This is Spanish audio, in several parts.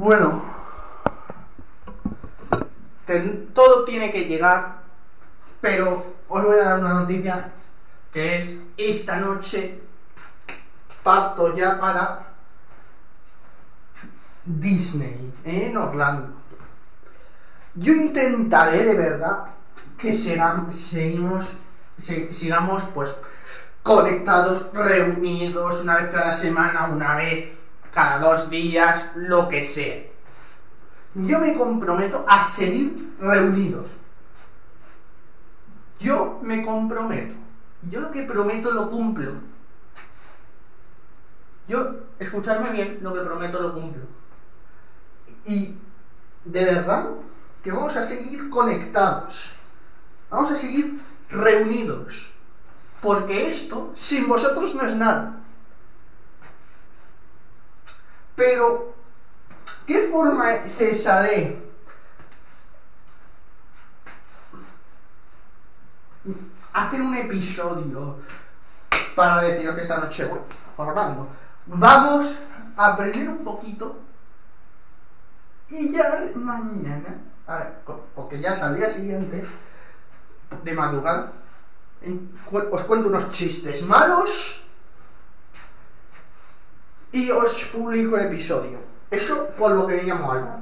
Bueno, todo tiene que llegar, pero os voy a dar una noticia que es esta noche parto ya para Disney ¿eh? en Orlando. Yo intentaré de verdad que seguimos, se- sigamos pues conectados, reunidos una vez cada semana, una vez cada dos días, lo que sea. Yo me comprometo a seguir reunidos. Yo me comprometo. Yo lo que prometo lo cumplo. Yo, escucharme bien, lo que prometo lo cumplo. Y de verdad que vamos a seguir conectados. Vamos a seguir reunidos. Porque esto, sin vosotros, no es nada. Pero, ¿qué forma es esa de hacer un episodio para deciros que esta noche voy a Orlando? Vamos a aprender un poquito y ya mañana, porque ya es al día siguiente, de madrugada, os cuento unos chistes malos y os publico el episodio. Eso por lo que llamo Alba.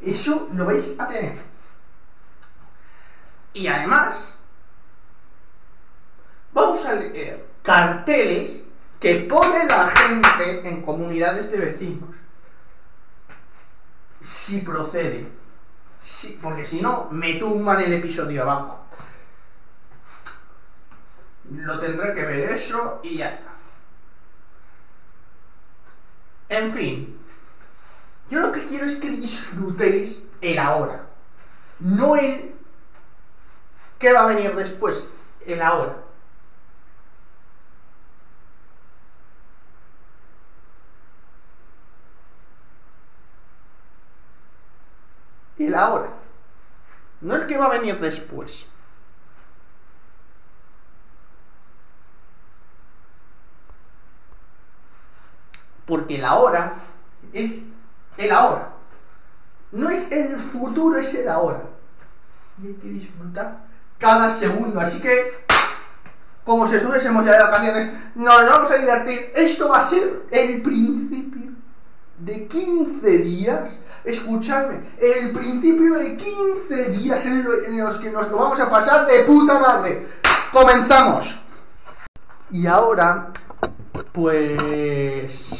Eso lo vais a tener. Y además, vamos a leer carteles que pone la gente en comunidades de vecinos. Si procede. Si- porque si no, me tumban el episodio abajo. Lo tendré que ver eso y ya está. En fin. Yo lo que quiero es que disfrutéis el ahora. No el que va a venir después. El ahora. El ahora. No el que va a venir después. Porque el ahora es el ahora. No es el futuro, es el ahora. Y hay que disfrutar cada segundo. Así que, como si estuviésemos ya de vacaciones, nos vamos a divertir. Esto va a ser el principio de 15 días. Escuchadme, el principio de 15 días en los que nos lo vamos a pasar de puta madre. Comenzamos. Y ahora, pues...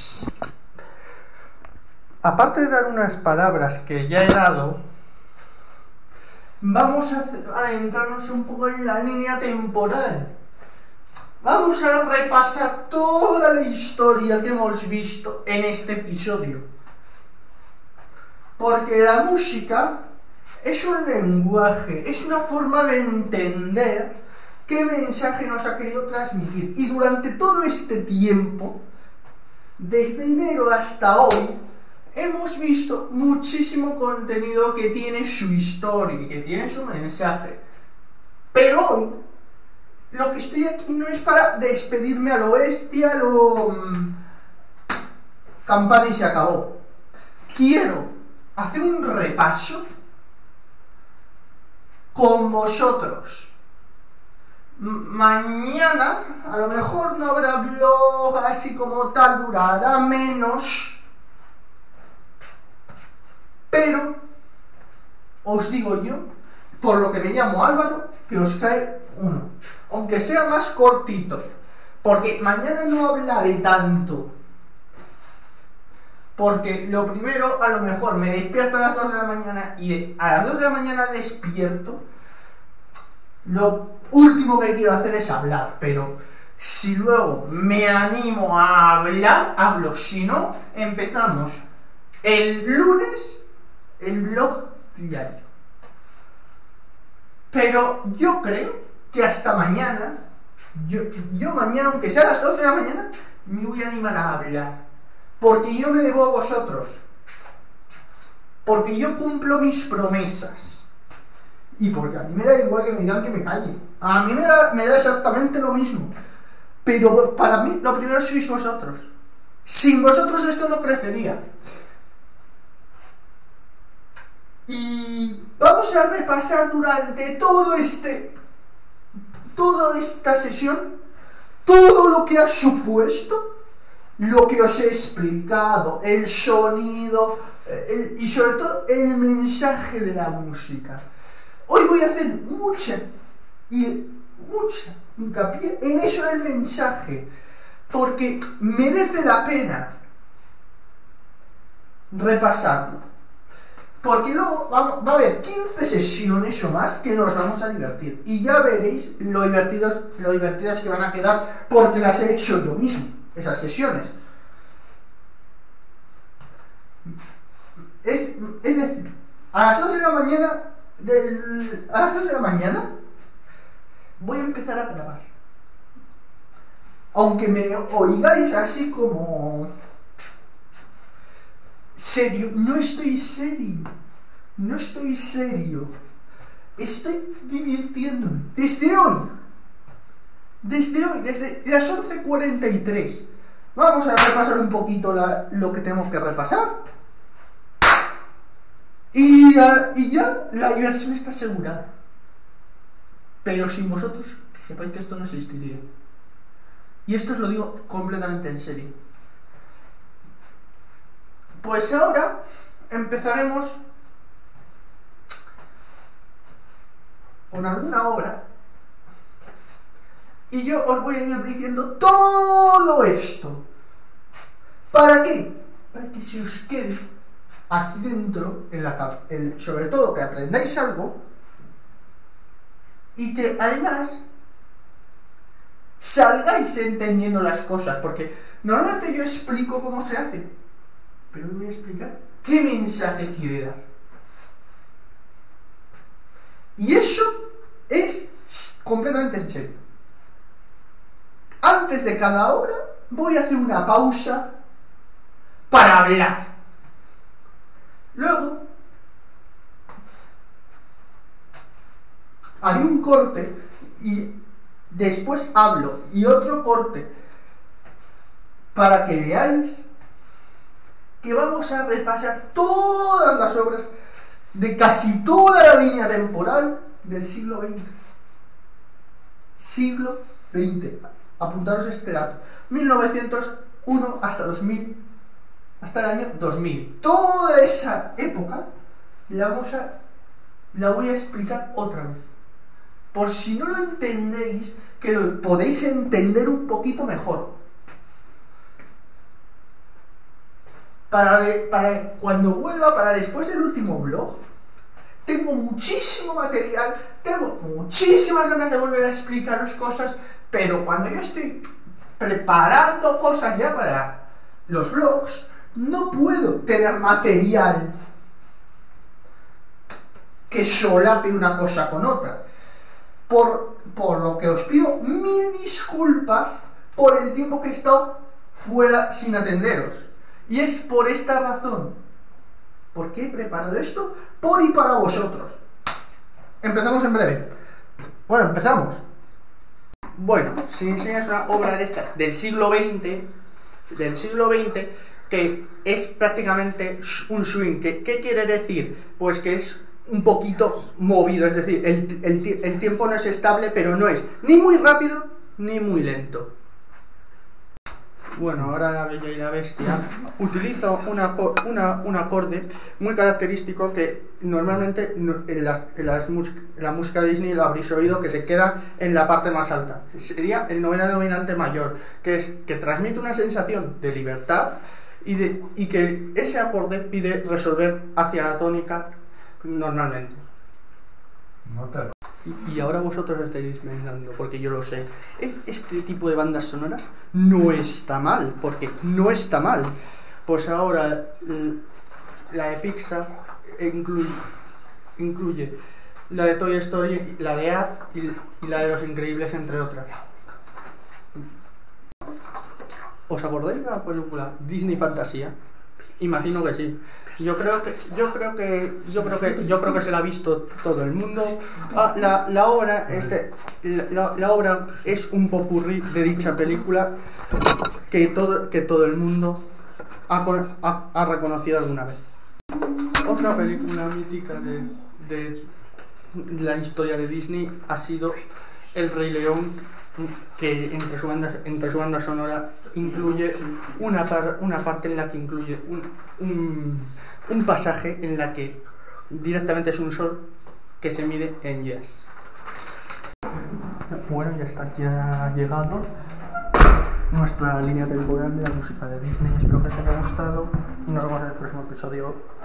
Aparte de dar unas palabras que ya he dado, vamos a, adentrarnos un poco en la línea temporal. Vamos a repasar toda la historia que hemos visto en este episodio. Porque la música es un lenguaje, es una forma de entender qué mensaje nos ha querido transmitir. Y durante todo este tiempo, desde enero hasta hoy, hemos visto muchísimo contenido que tiene su historia, que tiene su mensaje. Pero hoy, lo que estoy aquí no es para despedirme a lo bestia, a lo... mm, campana y se acabó. Quiero hacer un repaso con vosotros. Mañana a lo mejor no habrá blog así como tal, durará menos. Pero os digo yo, por lo que me llamo Álvaro, que os cae uno. Aunque sea más cortito. Porque mañana no hablaré tanto. Porque lo primero, a lo mejor me despierto a las 2 de la mañana y a las 2 de la mañana despierto. Lo último que quiero hacer es hablar, pero si luego me animo a hablar, hablo. Si no, empezamos el lunes el blog diario. Pero yo creo que hasta mañana, yo, mañana, aunque sea a las 2 de la mañana, me voy a animar a hablar. Porque yo me debo a vosotros. Porque yo cumplo mis promesas. Y porque a mí me da igual que me digan que me calle. A mí me da, me da exactamente lo mismo. Pero para mí lo primero sois vosotros. Sin vosotros esto no crecería. Y vamos a repasar durante todo este, toda esta sesión, todo lo que ha supuesto, lo que os he explicado, el sonido el- y sobre todo el mensaje de la música. Hoy voy a hacer mucha y mucha hincapié en eso del mensaje, porque merece la pena repasarlo. Porque luego vamos- va a haber 15 sesiones o más que nos vamos a divertir. Y ya veréis lo, divertidos, lo divertidas que van a quedar porque las he hecho yo mismo, esas sesiones. Es, es decir, a las 2 de la mañana, del- a las 2 de la mañana, voy a empezar a grabar. Aunque me oigáis así como serio, no estoy serio, no estoy serio, estoy divirtiéndome desde hoy, desde hoy, desde las 11.43. Vamos a repasar un poquito la- lo que tenemos que repasar. Y, ah, y ya la diversión está asegurada. Pero sin vosotros, que sepáis que esto no existiría. Y esto os lo digo completamente en serio. Pues ahora empezaremos con alguna obra y yo os voy a ir diciendo todo esto. ¿Para qué? Para que se os quede aquí dentro, sobre todo que aprendáis algo y que además salgáis entendiendo las cosas, porque normalmente yo explico cómo se hace, pero hoy voy a explicar qué mensaje quiere dar. Y eso es completamente en serio. Antes de cada obra voy a hacer una pausa para hablar. Luego haré un corte y después hablo y otro corte para que veáis que vamos a repasar todas las obras de casi toda la línea temporal del siglo XX. Siglo XX. Apuntaros este dato. 1901 hasta 2000. Hasta el año 2000. Toda esa época la vamos a la voy a explicar otra vez. Por si no lo entendéis, que lo podéis entender un poquito mejor. Para, cuando vuelva, para después del último blog, tengo muchísimo material, tengo muchísimas ganas de volver a explicaros cosas, pero cuando yo estoy preparando cosas ya para los blogs, no puedo tener material que solape una cosa con otra. Por, por lo que os pido mil disculpas por el tiempo que he estado fuera sin atenderos. Y es por esta razón. ¿Por qué he preparado esto? Por y para vosotros. Empezamos en breve. Bueno, empezamos. Bueno, si enseñas una obra de estas del siglo XX, del siglo XX, que es prácticamente un swing. ¿Qué, quiere decir? Pues que es un poquito movido, es decir, el tiempo no es estable, pero no es ni muy rápido ni muy lento. Bueno, ahora la Bella y la Bestia una- un acorde muy característico que normalmente no- en, la música Disney lo habréis oído que se queda en la parte más alta. Sería el novena dominante mayor, que es que transmite una sensación de libertad y, de, que ese acorde pide resolver hacia la tónica normalmente. No te lo- Y, ahora vosotros estaréis pensando, porque yo lo sé, "E- este tipo de bandas sonoras no está mal, porque no está mal. Pues ahora la de Pixar incluye, la de Toy Story, la de y, y la de Los Increíbles, entre otras. ¿Os acordáis de la película Disney Fantasía? Imagino que sí. Yo creo que, yo creo que, yo creo que, yo creo que se la ha visto todo el mundo. Ah, la, la obra, este, la, la- obra es un popurrí de dicha película que todo, que todo el mundo ha, ha- ha reconocido alguna vez. Otra película mítica de, de la historia de Disney ha sido El Rey León, que entre su banda, entre su banda sonora incluye una, par- una parte en la que incluye un, un, un pasaje en la que directamente es un sol que se mide en yes. Bueno, ya está, ya ha llegado nuestra línea temporal de la música de Disney. Espero que os haya gustado y nos vemos en el próximo episodio.